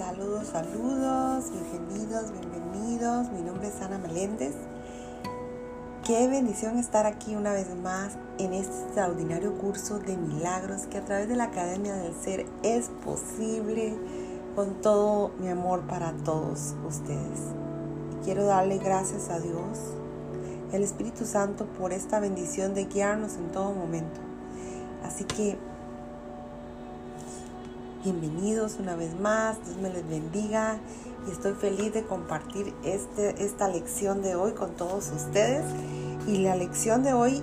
Saludos, saludos, bienvenidos, bienvenidos. Mi nombre es Ana Meléndez. Qué bendición estar aquí una vez más en este extraordinario curso de milagros que a través de la Academia del Ser es posible con todo mi amor para todos ustedes. Y quiero darle gracias a Dios, el Espíritu Santo, por esta bendición de guiarnos en todo momento. Así que Bienvenidos una vez más, Dios me les bendiga y estoy feliz de compartir este, esta lección de hoy con todos ustedes. Y la lección de hoy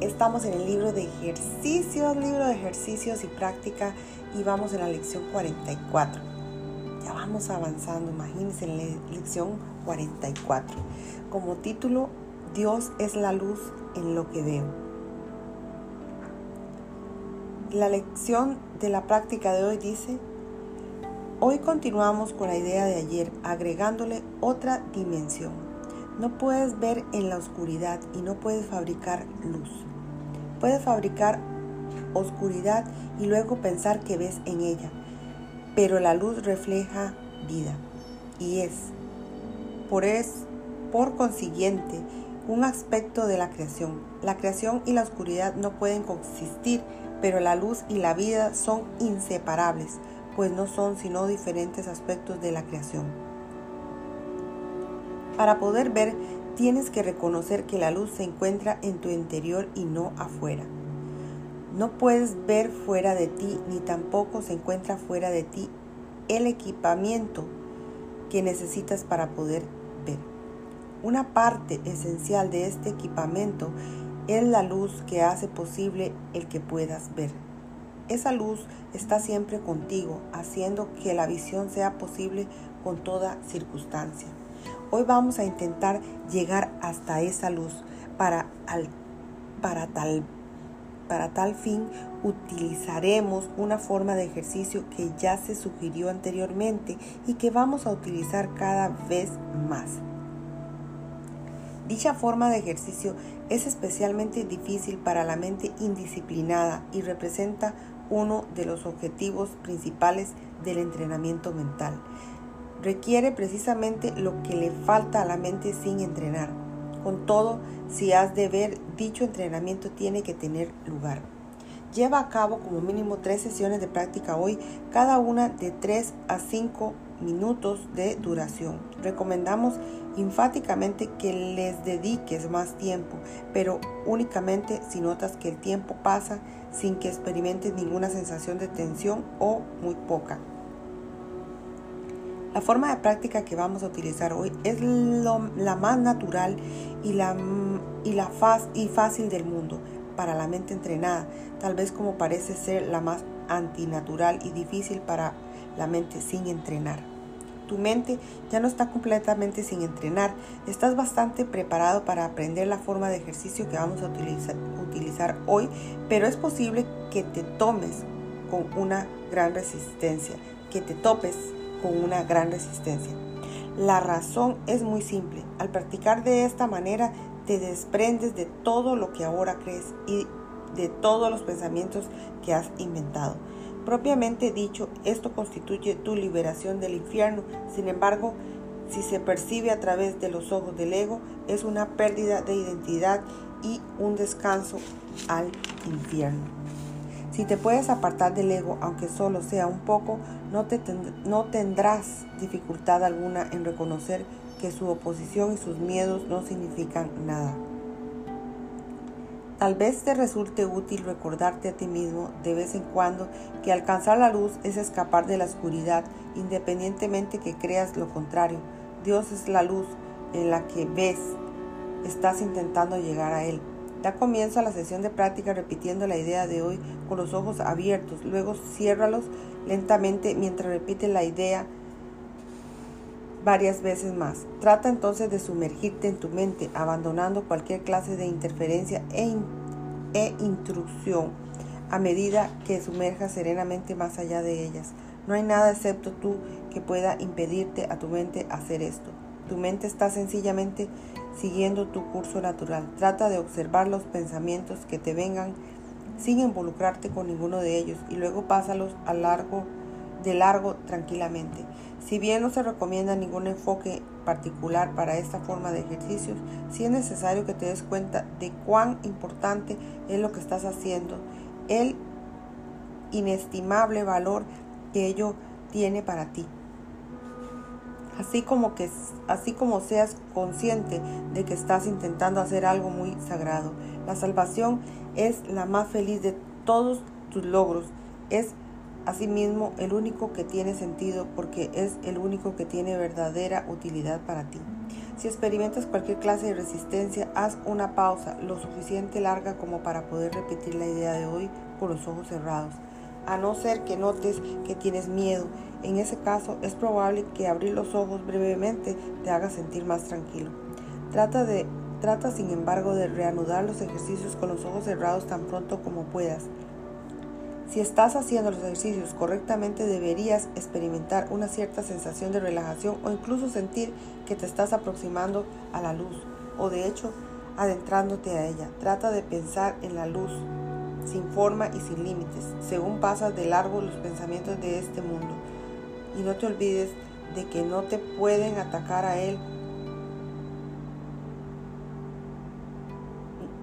estamos en el libro de ejercicios, libro de ejercicios y práctica y vamos en la lección 44. Ya vamos avanzando, imagínense en la lección 44. Como título, Dios es la luz en lo que veo. La lección de la práctica de hoy dice, hoy continuamos con la idea de ayer, agregándole otra dimensión. No puedes ver en la oscuridad y no puedes fabricar luz. Puedes fabricar oscuridad y luego pensar que ves en ella, pero la luz refleja vida y es, por es, por consiguiente, un aspecto de la creación. La creación y la oscuridad no pueden coexistir pero la luz y la vida son inseparables, pues no son sino diferentes aspectos de la creación. Para poder ver, tienes que reconocer que la luz se encuentra en tu interior y no afuera. No puedes ver fuera de ti, ni tampoco se encuentra fuera de ti el equipamiento que necesitas para poder. Una parte esencial de este equipamiento es la luz que hace posible el que puedas ver. Esa luz está siempre contigo, haciendo que la visión sea posible con toda circunstancia. Hoy vamos a intentar llegar hasta esa luz para, para, tal, para tal fin utilizaremos una forma de ejercicio que ya se sugirió anteriormente y que vamos a utilizar cada vez más. Dicha forma de ejercicio es especialmente difícil para la mente indisciplinada y representa uno de los objetivos principales del entrenamiento mental. Requiere precisamente lo que le falta a la mente sin entrenar. Con todo, si has de ver, dicho entrenamiento tiene que tener lugar. Lleva a cabo como mínimo tres sesiones de práctica hoy, cada una de 3 a 5 minutos de duración. Recomendamos enfáticamente que les dediques más tiempo, pero únicamente si notas que el tiempo pasa sin que experimentes ninguna sensación de tensión o muy poca. La forma de práctica que vamos a utilizar hoy es la más natural y, la, y, la y fácil del mundo para la mente entrenada, tal vez como parece ser la más antinatural y difícil para la mente sin entrenar. Tu mente ya no está completamente sin entrenar. Estás bastante preparado para aprender la forma de ejercicio que vamos a utilizar, hoy, pero es posible que te tomes con una gran resistencia, que te topes con una gran resistencia. La razón es muy simple. Al practicar de esta manera, te desprendes de todo lo que ahora crees y de todos los pensamientos que has inventado. Propiamente dicho, esto constituye tu liberación del infierno. Sin embargo, si se percibe a través de los ojos del ego, es una pérdida de identidad y un descanso al infierno. Si te puedes apartar del ego, aunque solo sea un poco, no, te no tendrás dificultad alguna en reconocer que su oposición y sus miedos no significan nada. Tal vez te resulte útil recordarte a ti mismo de vez en cuando que alcanzar la luz es escapar de la oscuridad, independientemente que creas lo contrario. Dios es la luz en la que ves, estás intentando llegar a Él. Da comienzo a la sesión de práctica repitiendo la idea de hoy con los ojos abiertos, luego ciérralos lentamente mientras repites la idea varias veces más. Trata entonces de sumergirte en tu mente, abandonando cualquier clase de interferencia e, e intrusión a medida que sumerjas serenamente más allá de ellas. No hay nada excepto tú que pueda impedirte a tu mente hacer esto. Tu mente está sencillamente siguiendo tu curso natural. Trata de observar los pensamientos que te vengan sin involucrarte con ninguno de ellos y luego pásalos a largo de largo tranquilamente. Si bien no se recomienda ningún enfoque particular para esta forma de ejercicios, sí es necesario que te des cuenta de cuán importante es lo que estás haciendo, el inestimable valor que ello tiene para ti. Así como que así como seas consciente de que estás intentando hacer algo muy sagrado. La salvación es la más feliz de todos tus logros. Es asimismo el único que tiene sentido porque es el único que tiene verdadera utilidad para ti. Si experimentas cualquier clase de resistencia, haz una pausa lo suficiente larga como para poder repetir la idea de hoy con los ojos cerrados. A no ser que notes que tienes miedo, en ese caso es probable que abrir los ojos brevemente te haga sentir más tranquilo. Trata de Trata sin embargo de reanudar los ejercicios con los ojos cerrados tan pronto como puedas. Si estás haciendo los ejercicios correctamente deberías experimentar una cierta sensación de relajación o incluso sentir que te estás aproximando a la luz o de hecho adentrándote a ella. Trata de pensar en la luz sin forma y sin límites, según pasas de largo los pensamientos de este mundo. Y no te olvides de que no te pueden atacar a él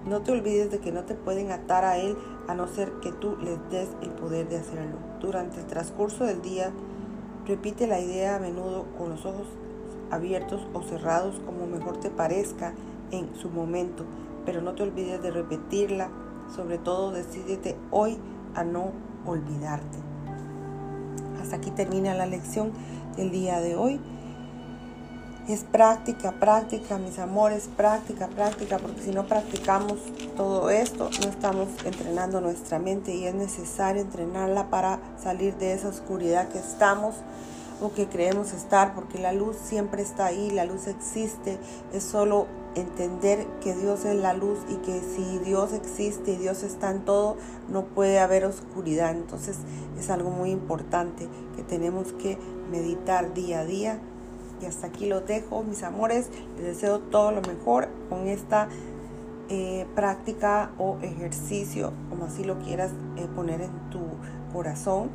No te olvides de que no te pueden atar a Él a no ser que tú les des el poder de hacerlo. Durante el transcurso del día, repite la idea a menudo con los ojos abiertos o cerrados como mejor te parezca en su momento, pero no te olvides de repetirla. Sobre todo, decídete hoy a no olvidarte. Hasta aquí termina la lección del día de hoy. Es práctica, práctica, mis amores, práctica, práctica, porque si no practicamos todo esto, no estamos entrenando nuestra mente y es necesario entrenarla para salir de esa oscuridad que estamos o que creemos estar, porque la luz siempre está ahí, la luz existe, es solo entender que Dios es la luz y que si Dios existe y Dios está en todo, no puede haber oscuridad. Entonces es algo muy importante que tenemos que meditar día a día y hasta aquí lo dejo, mis amores. Les deseo todo lo mejor con esta eh, práctica o ejercicio, como así lo quieras eh, poner en tu corazón.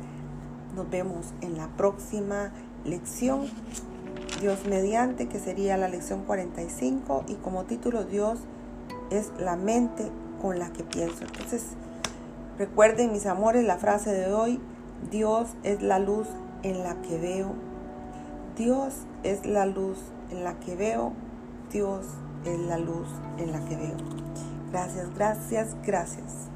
Nos vemos en la próxima lección. Dios mediante, que sería la lección 45. Y como título, Dios es la mente con la que pienso. Entonces, recuerden, mis amores, la frase de hoy. Dios es la luz en la que veo Dios es la luz en la que veo. Dios es la luz en la que veo. Gracias, gracias, gracias.